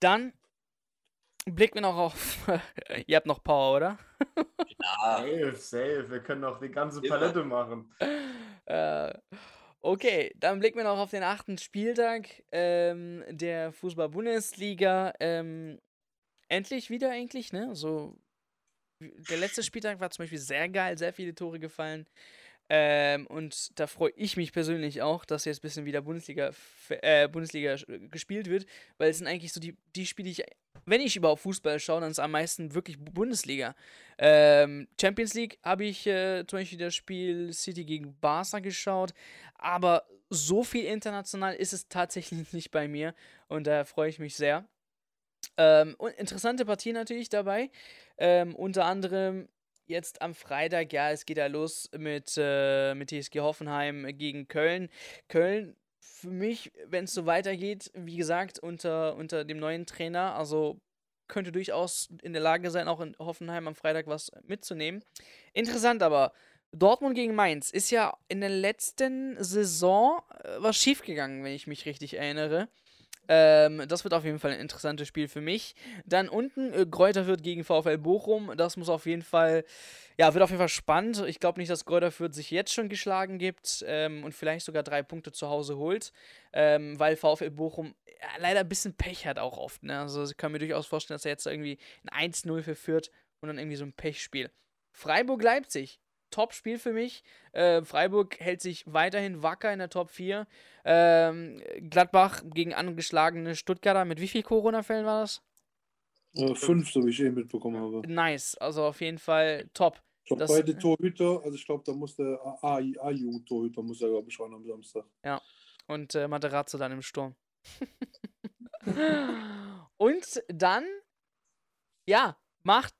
Dann blicken wir noch auf. Ihr habt noch Power, oder? Ja, Safe, safe. Wir können auch die ganze Palette machen. Äh, okay, dann blicken wir noch auf den achten Spieltag ähm, der Fußball-Bundesliga. Ähm, endlich wieder eigentlich, ne? So, der letzte Spieltag war zum Beispiel sehr geil, sehr viele Tore gefallen. Ähm, und da freue ich mich persönlich auch, dass jetzt ein bisschen wieder Bundesliga, äh, Bundesliga gespielt wird, weil es sind eigentlich so die, die Spiele, die ich, wenn ich überhaupt Fußball schaue, dann ist am meisten wirklich Bu- Bundesliga. Ähm, Champions League habe ich äh, zum Beispiel das Spiel City gegen Barca geschaut, aber so viel international ist es tatsächlich nicht bei mir und da freue ich mich sehr. Ähm, und interessante Partien natürlich dabei. Ähm, unter anderem jetzt am Freitag, ja, es geht ja los mit, äh, mit TSG Hoffenheim gegen Köln. Köln, für mich, wenn es so weitergeht, wie gesagt, unter, unter dem neuen Trainer, also könnte durchaus in der Lage sein, auch in Hoffenheim am Freitag was mitzunehmen. Interessant aber, Dortmund gegen Mainz ist ja in der letzten Saison äh, was schiefgegangen, wenn ich mich richtig erinnere. Ähm, das wird auf jeden Fall ein interessantes Spiel für mich. Dann unten äh, Kräuter Fürth gegen VfL Bochum. Das muss auf jeden Fall, ja, wird auf jeden Fall spannend. Ich glaube nicht, dass Kräuter Fürth sich jetzt schon geschlagen gibt ähm, und vielleicht sogar drei Punkte zu Hause holt, ähm, weil VfL Bochum ja, leider ein bisschen Pech hat auch oft. Ne? Also ich kann mir durchaus vorstellen, dass er jetzt irgendwie ein 1-0 für Fürth und dann irgendwie so ein Pechspiel. Freiburg-Leipzig. Top-Spiel für mich. Äh, Freiburg hält sich weiterhin wacker in der Top 4. Ähm, Gladbach gegen angeschlagene Stuttgarter. Mit wie viel Corona-Fällen war das? Äh, fünf, so wie ich eben mitbekommen habe. Nice. Also auf jeden Fall top. Ich glaube, beide Torhüter, also ich glaube, da muss der A-Jugend-Torhüter, muss er, glaube ich, ran am Samstag. Und äh, Materazzo dann im Sturm. Und dann, ja, macht,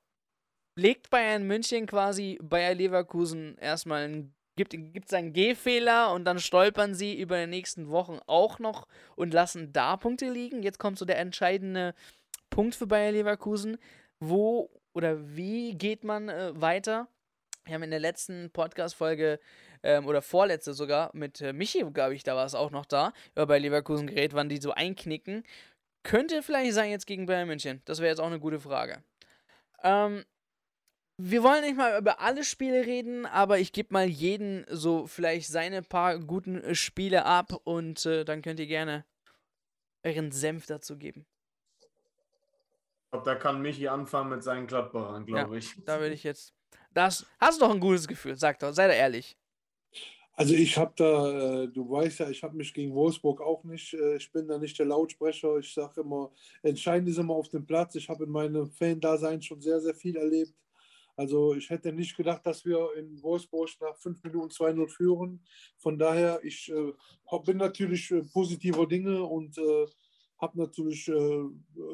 legt Bayern München quasi Bayer Leverkusen erstmal einen, gibt, gibt seinen G-Fehler und dann stolpern sie über die nächsten Wochen auch noch und lassen da Punkte liegen. Jetzt kommt so der entscheidende Punkt für Bayer Leverkusen. Wo oder wie geht man äh, weiter? Wir haben in der letzten Podcast-Folge ähm, oder vorletzte sogar mit äh, Michi, glaube ich, da war es auch noch da, über bei Leverkusen geredet, wann die so einknicken. Könnte vielleicht sein jetzt gegen Bayern München. Das wäre jetzt auch eine gute Frage. Ähm, wir wollen nicht mal über alle Spiele reden, aber ich gebe mal jeden so vielleicht seine paar guten Spiele ab und äh, dann könnt ihr gerne euren Senf dazu geben. Ich glaube, da kann Michi anfangen mit seinen Gladbachern, glaube ich. Da würde ich jetzt. Das hast du doch ein gutes Gefühl, sag doch, sei doch ehrlich. Also ich habe da, äh, du weißt ja, ich habe mich gegen Wolfsburg auch nicht, äh, ich bin da nicht der Lautsprecher. Ich sage immer, entscheidend ist immer auf dem Platz. Ich habe in meinem Fan-Dasein schon sehr, sehr viel erlebt. Also ich hätte nicht gedacht, dass wir in Wolfsburg nach fünf Minuten 2-0 führen. Von daher, ich äh, bin natürlich positiver Dinge und äh, habe natürlich äh,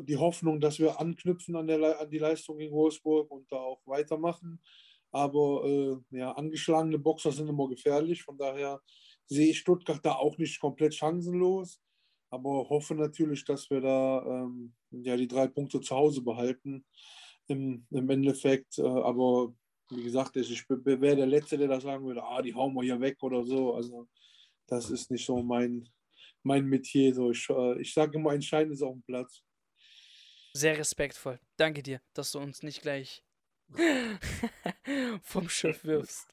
die Hoffnung, dass wir anknüpfen an, der, an die Leistung gegen Wolfsburg und da auch weitermachen. Aber äh, ja, angeschlagene Boxer sind immer gefährlich. Von daher sehe ich Stuttgart da auch nicht komplett chancenlos. Aber hoffe natürlich, dass wir da ähm, ja, die drei Punkte zu Hause behalten im, im Endeffekt. Äh, aber wie gesagt, ich, wäre der Letzte, der da sagen würde, ah, die hauen wir hier weg oder so. Also das ist nicht so mein, mein Metier. So, ich äh, ich sage immer, entscheidend ist auf dem Platz. Sehr respektvoll. Danke dir, dass du uns nicht gleich vom Schiff wirfst.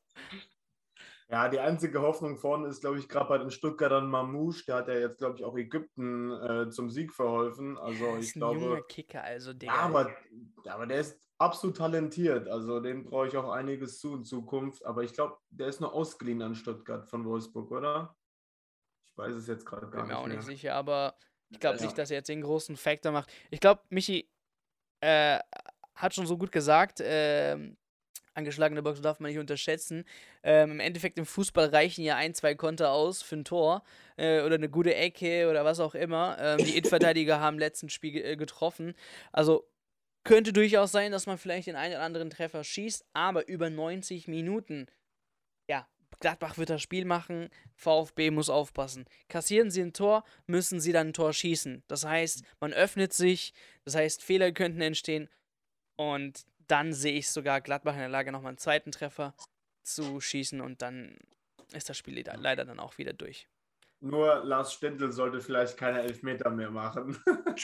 Ja, die einzige Hoffnung vorne ist, glaube ich, gerade bei den Stuttgartern Mamouche. Der hat ja jetzt, glaube ich, auch Ägypten äh, zum Sieg verholfen. Also Das ich ist ein glaube. junger Kicker, also Digga. Ja, aber, aber der ist absolut talentiert. Also dem brauche ich auch einiges zu in Zukunft. Aber ich glaube, der ist nur ausgeliehen an Stuttgart von Wolfsburg, oder? Ich weiß es jetzt gerade gar bin mir nicht auch mehr. nicht sicher, aber ich glaube Ja. nicht, dass er jetzt den großen Factor macht. Ich glaube, Michi äh, hat schon so gut gesagt, ähm, angeschlagene Boxen darf man nicht unterschätzen. Ähm, Im Endeffekt im Fußball reichen ja ein, zwei Konter aus für ein Tor äh, oder eine gute Ecke oder was auch immer. Ähm, die Innenverteidiger haben im letzten Spiel äh, getroffen. Also könnte durchaus sein, dass man vielleicht den einen oder anderen Treffer schießt, aber über 90 Minuten, ja, Gladbach wird das Spiel machen, VfB muss aufpassen. Kassieren sie ein Tor, müssen sie dann ein Tor schießen. Das heißt, man öffnet sich, das heißt, Fehler könnten entstehen und dann sehe ich sogar Gladbach in der Lage, nochmal einen zweiten Treffer zu schießen und dann ist das Spiel leider, dann auch wieder durch. Nur Lars Stendl sollte vielleicht keine Elfmeter mehr machen.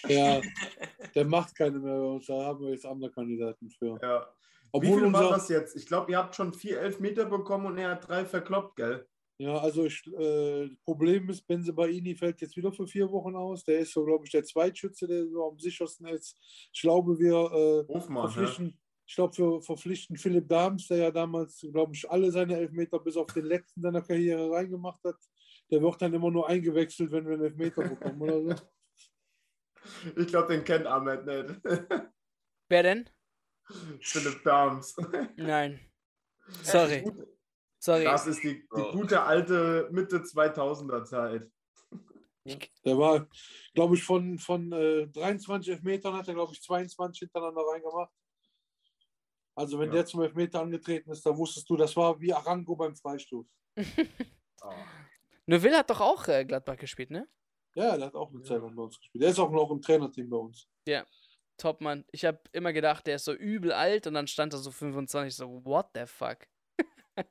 Ja, der macht keine mehr. Da haben wir jetzt andere Kandidaten für. ja. Wie Obwohl viel war unser, das jetzt? Ich glaube, ihr habt schon vier Elfmeter bekommen und er hat drei verkloppt, gell? ja, also ich, äh, Problem ist, Benzebaini fällt jetzt wieder für vier Wochen aus. Der ist so, glaube ich, der Zweitschütze, der so am sichersten ist. Ich glaube, wir äh, Hofmann, ne? verpflichten, ich glaube, wir verpflichten Philipp Dahms, der ja damals, glaube ich, alle seine Elfmeter bis auf den letzten seiner Karriere reingemacht hat. Der wird dann immer nur eingewechselt, wenn wir einen Elfmeter bekommen oder so. Ich glaube, den kennt Ahmed nicht. Wer denn? Philipp Dahms. Nein. Sorry. Sorry. Das ist die, die Bro. gute alte Mitte 2000er Zeit. Der war, glaube ich, von, von äh, 23 Elfmetern hat er, glaube ich, 22 hintereinander reingemacht. Also wenn Ja. der zum Elfmeter angetreten ist, da wusstest du, das war wie Arango beim Freistoß. Neuville hat doch auch äh, Gladbach gespielt, ne? Ja, der hat auch eine Ja. Zeit lang bei uns gespielt. Der ist auch noch im Trainerteam bei uns. Top, Mann. Ich habe immer gedacht, der ist so übel alt und dann stand er so 25, so, what the fuck?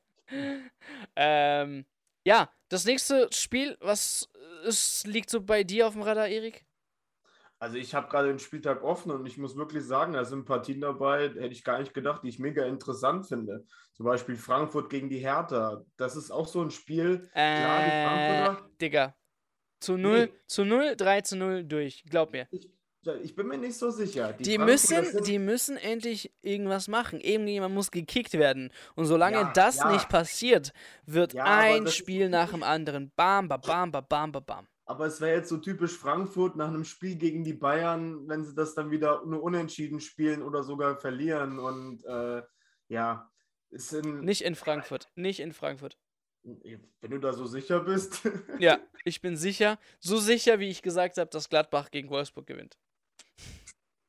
ähm, ja, das nächste Spiel, was ist, liegt so bei dir auf dem Radar, Erik? Also ich habe gerade den Spieltag offen und ich muss wirklich sagen, da sind Partien dabei, hätte ich gar nicht gedacht, die ich mega interessant finde. Zum Beispiel Frankfurt gegen die Hertha. Das ist auch so ein Spiel. Klar, die Äh, Frankfurter. Digga. Zu 0, Nee. zu 0, 3 zu 0 durch. Glaub mir. Ich, ich bin mir nicht so sicher. Die Frankfurter müssen, die müssen endlich irgendwas machen. Irgendjemand muss gekickt werden. Und solange Ja, das ja. nicht passiert, wird Ja, ein Spiel nach dem anderen. Bam, ba, bam, ba, bam, ba, bam. Aber es wäre jetzt so typisch Frankfurt nach einem Spiel gegen die Bayern, wenn sie das dann wieder nur unentschieden spielen oder sogar verlieren. Und äh, ja, es sind, Nicht in Frankfurt. Nicht in Frankfurt. wenn du da so sicher bist. Ja, ich bin sicher. So sicher, wie ich gesagt habe, dass Gladbach gegen Wolfsburg gewinnt.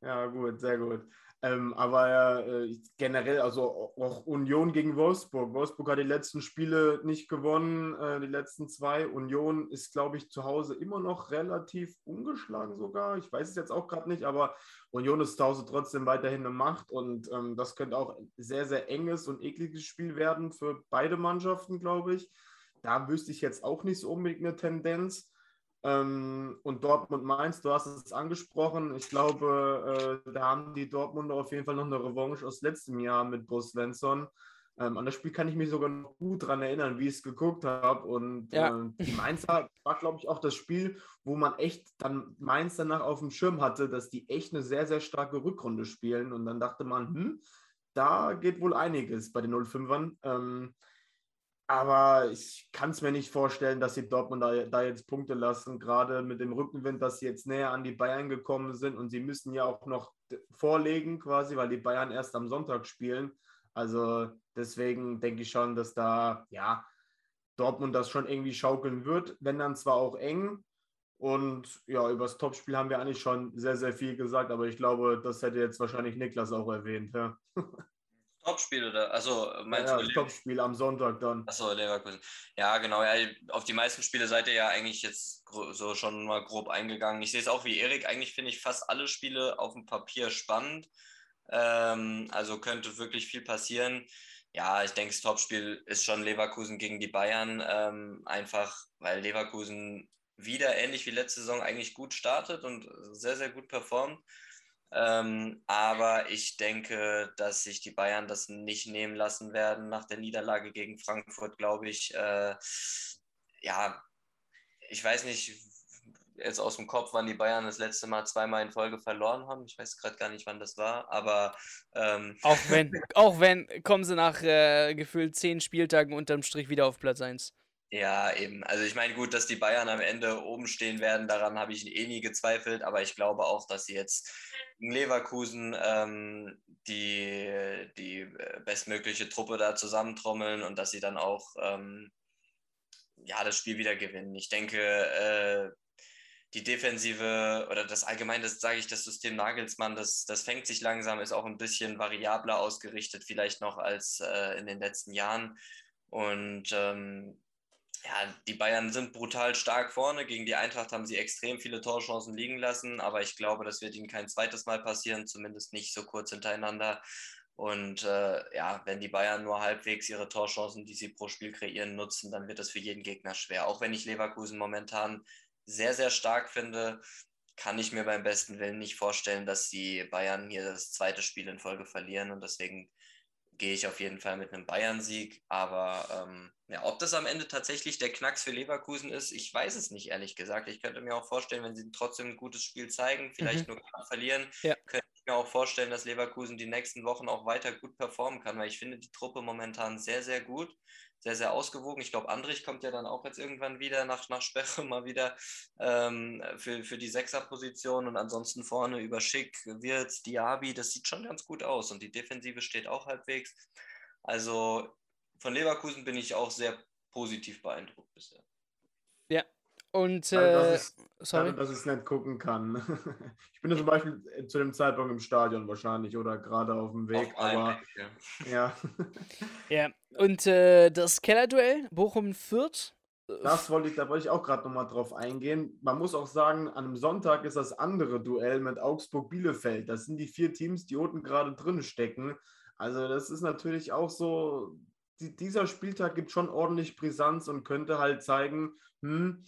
Ja, gut, sehr gut. Ähm, aber äh, generell, also auch Union gegen Wolfsburg. Wolfsburg hat die letzten Spiele nicht gewonnen, äh, die letzten zwei. Union ist, glaube ich, zu Hause immer noch relativ ungeschlagen sogar. Ich weiß es jetzt auch gerade nicht, aber Union ist zu Hause trotzdem weiterhin eine Macht und ähm, das könnte auch ein sehr, sehr enges und ekliges Spiel werden für beide Mannschaften, glaube ich. Da wüsste ich jetzt auch nicht so unbedingt eine Tendenz. Ähm, und Dortmund-Mainz, du hast es angesprochen. Ich glaube, äh, da haben die Dortmunder auf jeden Fall noch eine Revanche aus letztem Jahr mit Bo Svensson. Ähm, an das Spiel kann ich mich sogar noch gut daran erinnern, wie ich es geguckt habe. Und Ja. äh, die Mainzer war, glaube ich, auch das Spiel, wo man echt dann Mainz danach auf dem Schirm hatte, dass die echt eine sehr, sehr starke Rückrunde spielen. Und dann dachte man, hm, da geht wohl einiges bei den 05ern. Ähm, aber ich kann es mir nicht vorstellen, dass die Dortmund da, da jetzt Punkte lassen, gerade mit dem Rückenwind, dass sie jetzt näher an die Bayern gekommen sind und sie müssen ja auch noch vorlegen quasi, weil die Bayern erst am Sonntag spielen. Also deswegen denke ich schon, dass da, ja, Dortmund das schon irgendwie schaukeln wird, wenn dann zwar auch eng. Und ja, über das Topspiel haben wir eigentlich schon sehr, sehr viel gesagt, aber ich glaube, das hätte jetzt wahrscheinlich Niklas auch erwähnt. Ja, Topspiel oder? Also meinst ja du das Topspiel am Sonntag dann. Achso, Leverkusen. Ja, genau. Ja, auf die meisten Spiele seid ihr ja eigentlich jetzt so schon mal grob eingegangen. Ich sehe es auch wie Erik. Eigentlich finde ich fast alle Spiele auf dem Papier spannend. Ähm, also könnte wirklich viel passieren. Ja, ich denke, das Topspiel ist schon Leverkusen gegen die Bayern. Ähm, einfach, weil Leverkusen wieder ähnlich wie letzte Saison eigentlich gut startet und sehr, sehr gut performt. Ähm, aber ich denke, dass sich die Bayern das nicht nehmen lassen werden. Nach der Niederlage gegen Frankfurt, glaube ich, äh, ja, ich weiß nicht jetzt aus dem Kopf, wann die Bayern das letzte Mal zweimal in Folge verloren haben. Ich weiß gerade gar nicht, wann das war, aber ähm, Auch wenn, auch wenn, kommen sie nach äh, gefühlt zehn Spieltagen unterm Strich wieder auf Platz 1. Ja, eben. Also ich meine, gut, dass die Bayern am Ende oben stehen werden, daran habe ich eh nie gezweifelt, aber ich glaube auch, dass sie jetzt in Leverkusen ähm, die, die äh, bestmögliche Truppe da zusammentrommeln und dass sie dann auch ähm, ja, das Spiel wieder gewinnen. Ich denke, äh, die Defensive oder das allgemein, das sage ich, das System Nagelsmann, das, das fängt sich langsam, ist auch ein bisschen variabler ausgerichtet, vielleicht noch als äh, in den letzten Jahren. Und ähm, ja, die Bayern sind brutal stark vorne. Gegen die Eintracht haben sie extrem viele Torchancen liegen lassen, aber ich glaube, das wird ihnen kein zweites Mal passieren, zumindest nicht so kurz hintereinander. Und äh, ja, wenn die Bayern nur halbwegs ihre Torchancen, die sie pro Spiel kreieren, nutzen, dann wird das für jeden Gegner schwer. Auch wenn ich Leverkusen momentan sehr, sehr stark finde, kann ich mir beim besten Willen nicht vorstellen, dass die Bayern hier das zweite Spiel in Folge verlieren. Und deswegen gehe ich auf jeden Fall mit einem Bayern-Sieg. Aber ähm, ja, ob das am Ende tatsächlich der Knacks für Leverkusen ist, ich weiß es nicht, ehrlich gesagt. Ich könnte mir auch vorstellen, wenn sie trotzdem ein gutes Spiel zeigen, vielleicht mhm. nur verlieren, ja. könnte ich mir auch vorstellen, dass Leverkusen die nächsten Wochen auch weiter gut performen kann, weil ich finde die Truppe momentan sehr, sehr gut sehr, sehr ausgewogen. Ich glaube, Andrich kommt ja dann auch jetzt irgendwann wieder nach, nach Sperre mal wieder ähm, für, für die Sechserposition und ansonsten vorne über Schick, Wirtz, Diaby, das sieht schon ganz gut aus und die Defensive steht auch halbwegs. Also von Leverkusen bin ich auch sehr positiv beeindruckt bisher. Ja, und äh, dass, sorry. dass ich es nicht gucken kann. ich bin ja zum Beispiel äh, zu dem Zeitpunkt im Stadion wahrscheinlich oder gerade auf dem Weg, auf aber Weg, ja. Ja, ja. und äh, das Kellerduell Bochum-Fürth. Äh, das wollte ich, da wollte ich auch gerade nochmal drauf eingehen. Man muss auch sagen, an einem Sonntag ist das andere Duell mit Augsburg-Bielefeld. Das sind die vier Teams, die unten gerade drin stecken. Also das ist natürlich auch so, die, dieser Spieltag gibt schon ordentlich Brisanz und könnte halt zeigen, hm,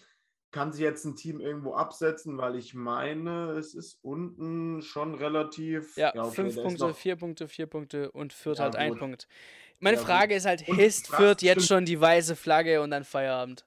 kann sich jetzt ein Team irgendwo absetzen, weil ich meine, es ist unten schon relativ. Ja, ja okay, fünf Punkte, vier Punkte, vier Punkte und Fürth ja, halt gut. ein Punkt. Meine ja, Frage gut. ist halt, hisst Fürth jetzt schon die weiße Flagge und dann Feierabend?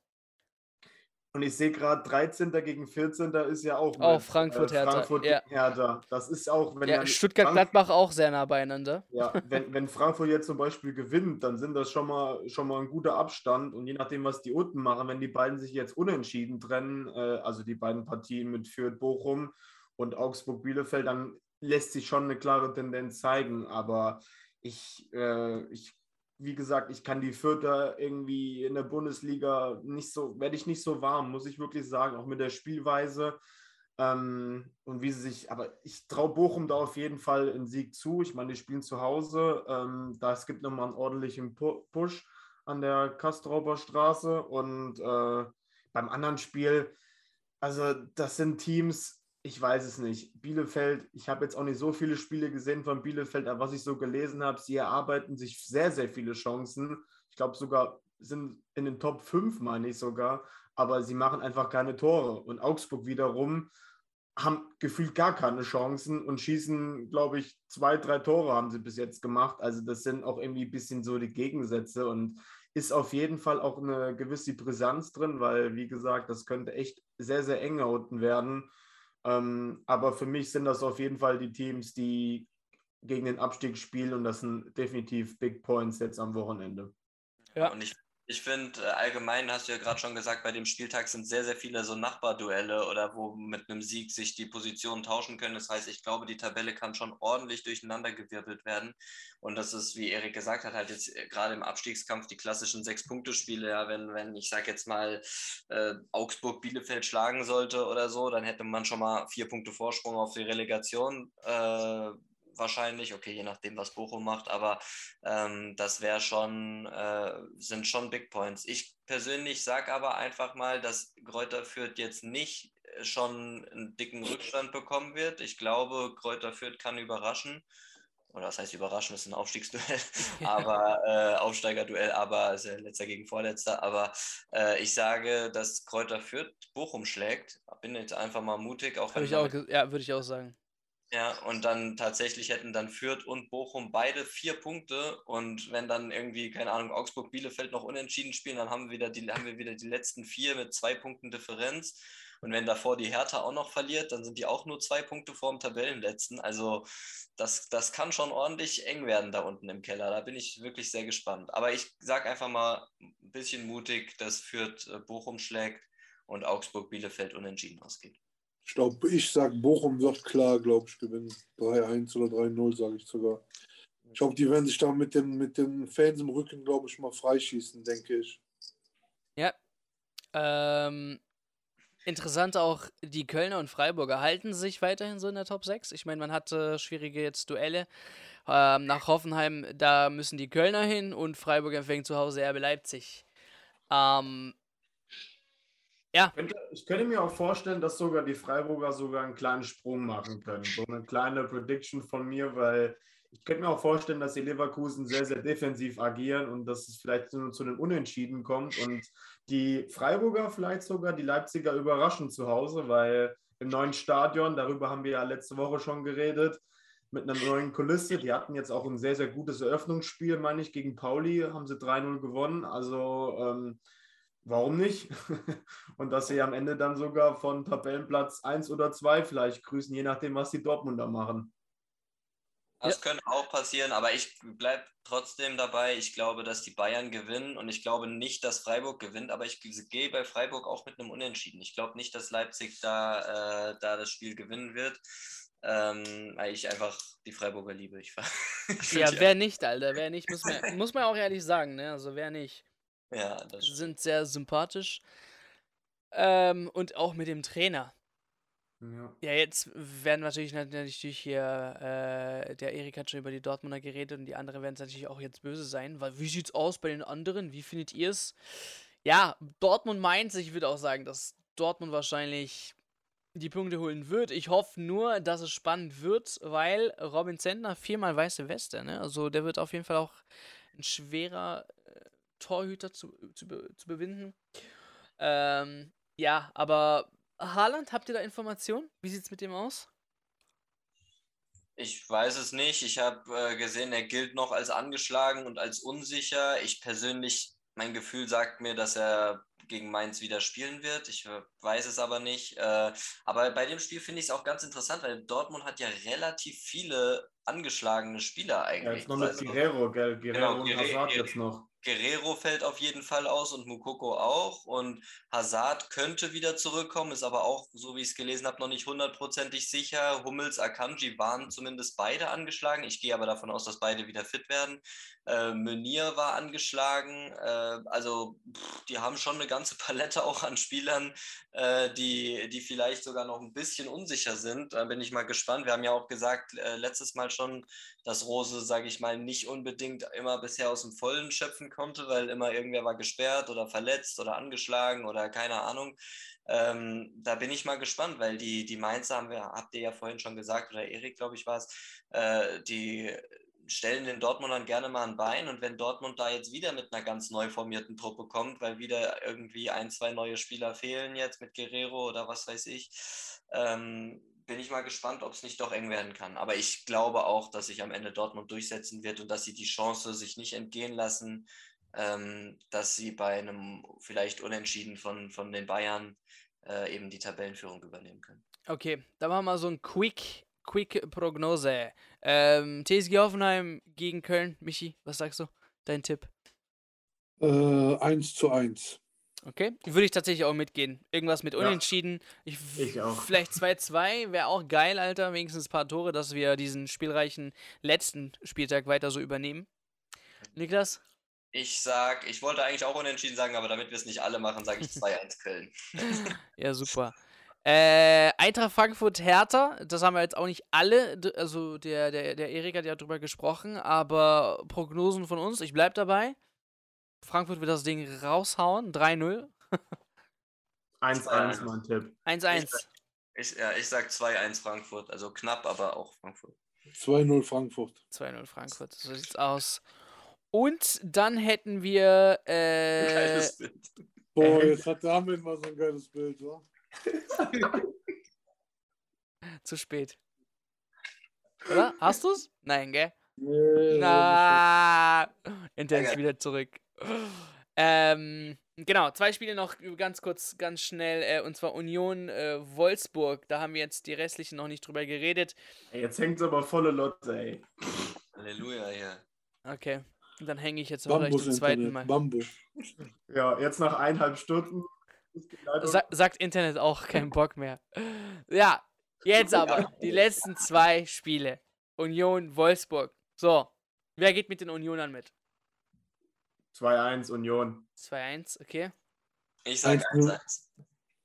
Und ich sehe gerade 13. gegen 14. ist ja auch. Auch Frankfurt, äh, Frankfurt Hertha. Ja. Hertha. Das ist auch, wenn ja, Stuttgart-Gladbach auch sehr nah beieinander. Ja, wenn, wenn Frankfurt jetzt zum Beispiel gewinnt, dann sind das schon mal, schon mal ein guter Abstand. Und je nachdem, was die unten machen, wenn die beiden sich jetzt unentschieden trennen, äh, also die beiden Partien mit Fürth, Bochum und Augsburg-Bielefeld, dann lässt sich schon eine klare Tendenz zeigen. Aber ich, äh, ich wie gesagt, ich kann die Vierter irgendwie in der Bundesliga nicht so, werde ich nicht so warm, muss ich wirklich sagen, auch mit der Spielweise. Ähm, und wie sie sich, aber ich traue Bochum da auf jeden Fall einen Sieg zu. Ich meine, die spielen zu Hause. Ähm, da es gibt nochmal einen ordentlichen Push an der Kastrauber Straße. Und äh, beim anderen Spiel, also das sind Teams, ich weiß es nicht. Bielefeld, ich habe jetzt auch nicht so viele Spiele gesehen von Bielefeld, aber was ich so gelesen habe, sie erarbeiten sich sehr, sehr viele Chancen. Ich glaube sogar sind in den Top 5, meine ich sogar, aber sie machen einfach keine Tore. Und Augsburg wiederum haben gefühlt gar keine Chancen und schießen, glaube ich, zwei, drei Tore haben sie bis jetzt gemacht. Also das sind auch irgendwie ein bisschen so die Gegensätze und ist auf jeden Fall auch eine gewisse Brisanz drin, weil, wie gesagt, das könnte echt sehr, sehr eng unten werden. Ähm, aber für mich sind das auf jeden Fall die Teams, die gegen den Abstieg spielen und das sind definitiv Big Points jetzt am Wochenende. Ja, und ich ich finde, äh, allgemein hast du ja gerade schon gesagt, bei dem Spieltag sind sehr, sehr viele so Nachbarduelle oder wo mit einem Sieg sich die Positionen tauschen können. Das heißt, ich glaube, die Tabelle kann schon ordentlich durcheinandergewirbelt werden. Und das ist, wie Erik gesagt hat, halt jetzt äh, gerade im Abstiegskampf die klassischen Sechs-Punkte-Spiele. Ja, wenn, wenn ich sage jetzt mal äh, Augsburg Bielefeld schlagen sollte oder so, dann hätte man schon mal vier Punkte Vorsprung auf die Relegation. Äh, wahrscheinlich, okay, je nachdem, was Bochum macht, aber ähm, das wäre schon, äh, sind schon Big Points. Ich persönlich sage aber einfach mal, dass Kräuter Fürth jetzt nicht äh, schon einen dicken Rückstand bekommen wird. Ich glaube, Kräuter Fürth kann überraschen. Oder das heißt überraschen, ist ein Aufstiegsduell, aber äh, Aufsteigerduell, aber ist ja letzter gegen Vorletzter. Aber äh, ich sage, dass Kräuter Fürth Bochum schlägt. Bin jetzt einfach mal mutig. Auch, ich auch ja, würde ich auch sagen. Ja, und dann tatsächlich hätten dann Fürth und Bochum beide vier Punkte. Und wenn dann irgendwie, keine Ahnung, Augsburg, Bielefeld noch unentschieden spielen, dann haben wir wieder die, haben wir wieder die letzten vier mit zwei Punkten Differenz. Und wenn davor die Hertha auch noch verliert, dann sind die auch nur zwei Punkte vor dem Tabellenletzten. Also das, das kann schon ordentlich eng werden da unten im Keller. Da bin ich wirklich sehr gespannt. Aber ich sage einfach mal ein bisschen mutig, dass Fürth äh, Bochum schlägt und Augsburg, Bielefeld unentschieden ausgeht. Ich glaube, ich sage, Bochum wird klar, glaube ich, gewinnen. 3-1 oder 3-0, sage ich sogar. Ich glaube, die werden sich da mit den, mit den Fans im Rücken, glaube ich, mal freischießen, denke ich. Ja. Ähm, interessant auch, die Kölner und Freiburger halten sich weiterhin so in der Top 6. Ich meine, man hatte schwierige jetzt Duelle. Ähm, nach Hoffenheim, da müssen die Kölner hin und Freiburg empfängt zu Hause RB Leipzig. Ähm, ja. Ich könnte, ich könnte, mir auch vorstellen, dass sogar die Freiburger sogar einen kleinen Sprung machen können. So eine kleine Prediction von mir, weil ich könnte mir auch vorstellen, dass die Leverkusen sehr, sehr defensiv agieren und dass es vielleicht zu, zu einem Unentschieden kommt und die Freiburger vielleicht sogar die Leipziger überraschen zu Hause, weil im neuen Stadion, darüber haben wir ja letzte Woche schon geredet, mit einer neuen Kulisse. Die hatten jetzt auch ein sehr, sehr gutes Eröffnungsspiel, meine ich, gegen Pauli, haben sie 3-0 gewonnen. Also ähm, warum nicht? und dass sie am Ende dann sogar von Tabellenplatz 1 oder 2 vielleicht grüßen, je nachdem, was die Dortmunder machen. Das ja. könnte auch passieren, aber ich bleibe trotzdem dabei. Ich glaube, dass die Bayern gewinnen und ich glaube nicht, dass Freiburg gewinnt, aber ich gehe bei Freiburg auch mit einem Unentschieden. Ich glaube nicht, dass Leipzig da, äh, da das Spiel gewinnen wird, ähm, weil ich einfach die Freiburger liebe. Ich, ich ja, wer nicht, Alter, wer nicht, muss man, muss man auch ehrlich sagen, ne? Also wer nicht. Ja, das sind sehr sympathisch. Ähm, und auch mit dem Trainer. Ja. ja, jetzt werden natürlich natürlich hier, äh, der Erik hat schon über die Dortmunder geredet und die anderen werden natürlich auch jetzt böse sein, weil wie sieht's aus bei den anderen? Wie findet ihr es? Ja, Dortmund meint, ich würde auch sagen, dass Dortmund wahrscheinlich die Punkte holen wird. Ich hoffe nur, dass es spannend wird, weil Robin Zentner viermal weiße Weste, ne? Also der wird auf jeden Fall auch ein schwerer äh, Torhüter zu, zu, zu bewinden. Ähm, ja, aber Haaland, habt ihr da Informationen? Wie sieht es mit dem aus? Ich weiß es nicht. Ich habe äh, gesehen, er gilt noch als angeschlagen und als unsicher. Ich persönlich, mein Gefühl sagt mir, dass er gegen Mainz wieder spielen wird. Ich weiß es aber nicht. Äh, aber bei dem Spiel finde ich es auch ganz interessant, weil Dortmund hat ja relativ viele angeschlagene Spieler eigentlich. Ja, jetzt noch mit also, Guerrero, gell? Guerrero genau, und Hazard jetzt noch. Guerrero fällt auf jeden Fall aus und Mukoko auch. Und Hazard könnte wieder zurückkommen, ist aber auch, so wie ich es gelesen habe, noch nicht hundertprozentig sicher. Hummels, Akanji waren zumindest beide angeschlagen. Ich gehe aber davon aus, dass beide wieder fit werden. Äh, Meunier war angeschlagen. Äh, also pff, die haben schon eine ganze Palette auch an Spielern, äh, die, die vielleicht sogar noch ein bisschen unsicher sind. Da bin ich mal gespannt. Wir haben ja auch gesagt äh, letztes Mal schon, dass Rose, sage ich mal, nicht unbedingt immer bisher aus dem Vollen schöpfen konnte, weil immer irgendwer war gesperrt oder verletzt oder angeschlagen oder keine Ahnung. Ähm, da bin ich mal gespannt, weil die, die Mainzer haben wir, habt ihr ja vorhin schon gesagt, oder Erik, glaube ich, war es, äh, die stellen den Dortmundern gerne mal ein Bein und wenn Dortmund da jetzt wieder mit einer ganz neu formierten Truppe kommt, weil wieder irgendwie ein, zwei neue Spieler fehlen jetzt mit Guerrero oder was weiß ich, ähm, bin ich mal gespannt, ob es nicht doch eng werden kann. Aber ich glaube auch, dass sich am Ende Dortmund durchsetzen wird und dass sie die Chance sich nicht entgehen lassen, ähm, dass sie bei einem vielleicht Unentschieden von, von den Bayern äh, eben die Tabellenführung übernehmen können. Okay, da machen wir mal so ein Quick Quick Prognose. Ähm, TSG Hoffenheim gegen Köln. Michi, was sagst du? Dein Tipp? Äh, 1 zu 1. Okay, würde ich tatsächlich auch mitgehen. Irgendwas mit Unentschieden. Ja, ich, ich, auch. Vielleicht 2-2 wäre auch geil, Alter. Wenigstens ein paar Tore, dass wir diesen spielreichen letzten Spieltag weiter so übernehmen. Niklas? Ich sag, ich wollte eigentlich auch unentschieden sagen, aber damit wir es nicht alle machen, sage ich 2-1 Köln. ja, super. Äh, Eintracht Frankfurt Hertha, das haben wir jetzt auch nicht alle, also der, der, der Erik hat ja drüber gesprochen, aber Prognosen von uns, ich bleib dabei. Frankfurt wird das Ding raushauen, 3-0. 1-1 mein Tipp. 1-1. Ich, ja, ich sag 2-1 Frankfurt, also knapp, aber auch Frankfurt. 2-0 Frankfurt. 2-0 Frankfurt, so sieht's aus. Und dann hätten wir. Äh, geiles Bild. Boah, jetzt hat David mal so ein geiles Bild, wa? Zu spät. Oder? Hast du's? Nein, gell? Nee, Na, Internet ist wieder zurück. Ähm, genau, zwei Spiele noch ganz kurz, ganz schnell, äh, und zwar Union äh, Wolfsburg. Da haben wir jetzt die restlichen noch nicht drüber geredet. Ey, jetzt hängt's aber volle Lotte, ey. Halleluja, ja. Okay, dann hänge ich jetzt auch gleich zum zweiten Mal. Bambu. Ja, jetzt nach eineinhalb Stunden Sa sagt Internet auch keinen Bock mehr. Ja, jetzt aber die letzten zwei Spiele. Union, Wolfsburg. So, wer geht mit den Unionern mit? 2-1 Union. 2-1, okay. Ich sag 1-1.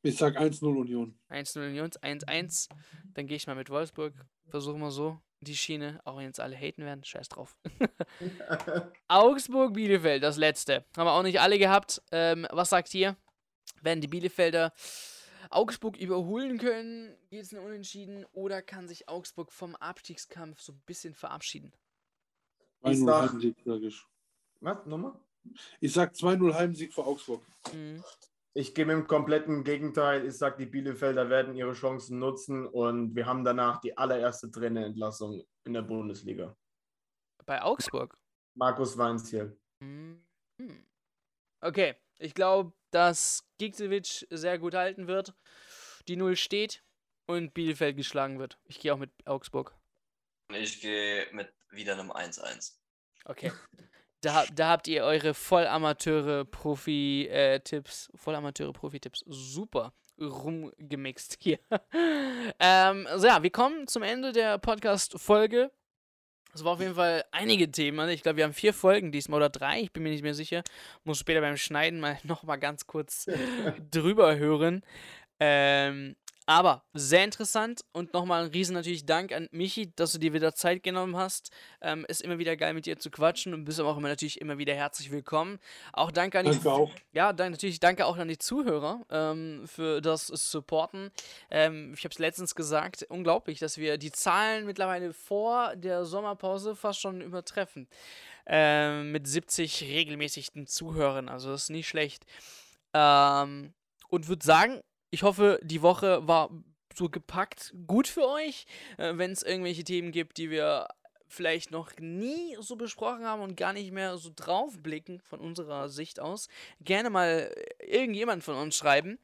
Ich sag 1-0 Union. 1-0 Union, 1-1. Dann gehe ich mal mit Wolfsburg. Versuchen wir so die Schiene, auch wenn jetzt alle haten werden, scheiß drauf. Augsburg, Bielefeld, das letzte. Haben wir auch nicht alle gehabt. Ähm, was sagt ihr? Werden die Bielefelder Augsburg überholen können? Geht es nur unentschieden? Oder kann sich Augsburg vom Abstiegskampf so ein bisschen verabschieden? Ich 2-0 sag-. Was? Nochmal? Ich sag 2-0 Heimsieg für Augsburg. Mhm. Ich gehe mit dem kompletten Gegenteil. Ich sage, die Bielefelder werden ihre Chancen nutzen und wir haben danach die allererste Trainerentlassung in der Bundesliga. Bei Augsburg. Markus Weinziel. Mhm. Okay, ich glaube, dass Gigzevic sehr gut halten wird. Die Null steht und Bielefeld geschlagen wird. Ich gehe auch mit Augsburg. Und ich gehe mit wieder einem 1-1. Okay. Da, da habt ihr eure Vollamateure-Profi-Tipps, Vollamateure-Profi-Tipps super rumgemixt hier. ähm, so ja, wir kommen zum Ende der Podcast-Folge. Es war auf jeden Fall einige Themen. Ich glaube, wir haben vier Folgen diesmal oder drei. Ich bin mir nicht mehr sicher. Muss später beim Schneiden mal nochmal ganz kurz drüber hören. Ähm, aber sehr interessant und nochmal ein riesen natürlich Dank an Michi, dass du dir wieder Zeit genommen hast. Ähm, ist immer wieder geil mit dir zu quatschen und bist aber auch immer natürlich immer wieder herzlich willkommen. Auch danke an die Danke auch. ja, dann natürlich danke auch an die Zuhörer ähm, für das Supporten. Ähm, ich habe es letztens gesagt, unglaublich, dass wir die Zahlen mittlerweile vor der Sommerpause fast schon übertreffen. Ähm, mit 70 regelmäßigen Zuhörern, also das ist nicht schlecht. Ähm, und würde sagen, ich hoffe, die Woche war so gepackt gut für euch. Äh, Wenn es irgendwelche Themen gibt, die wir vielleicht noch nie so besprochen haben und gar nicht mehr so drauf blicken von unserer Sicht aus, gerne mal äh, irgendjemand von uns schreiben.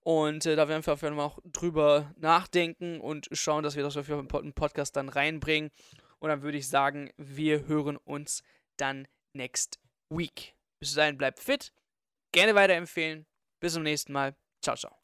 Und äh, da werden wir auf jeden Fall auch drüber nachdenken und schauen, dass wir das auf jeden Fall im Podcast dann reinbringen. Und dann würde ich sagen, wir hören uns dann next week. Bis dahin bleibt fit, gerne weiterempfehlen. Bis zum nächsten Mal. Ciao, ciao.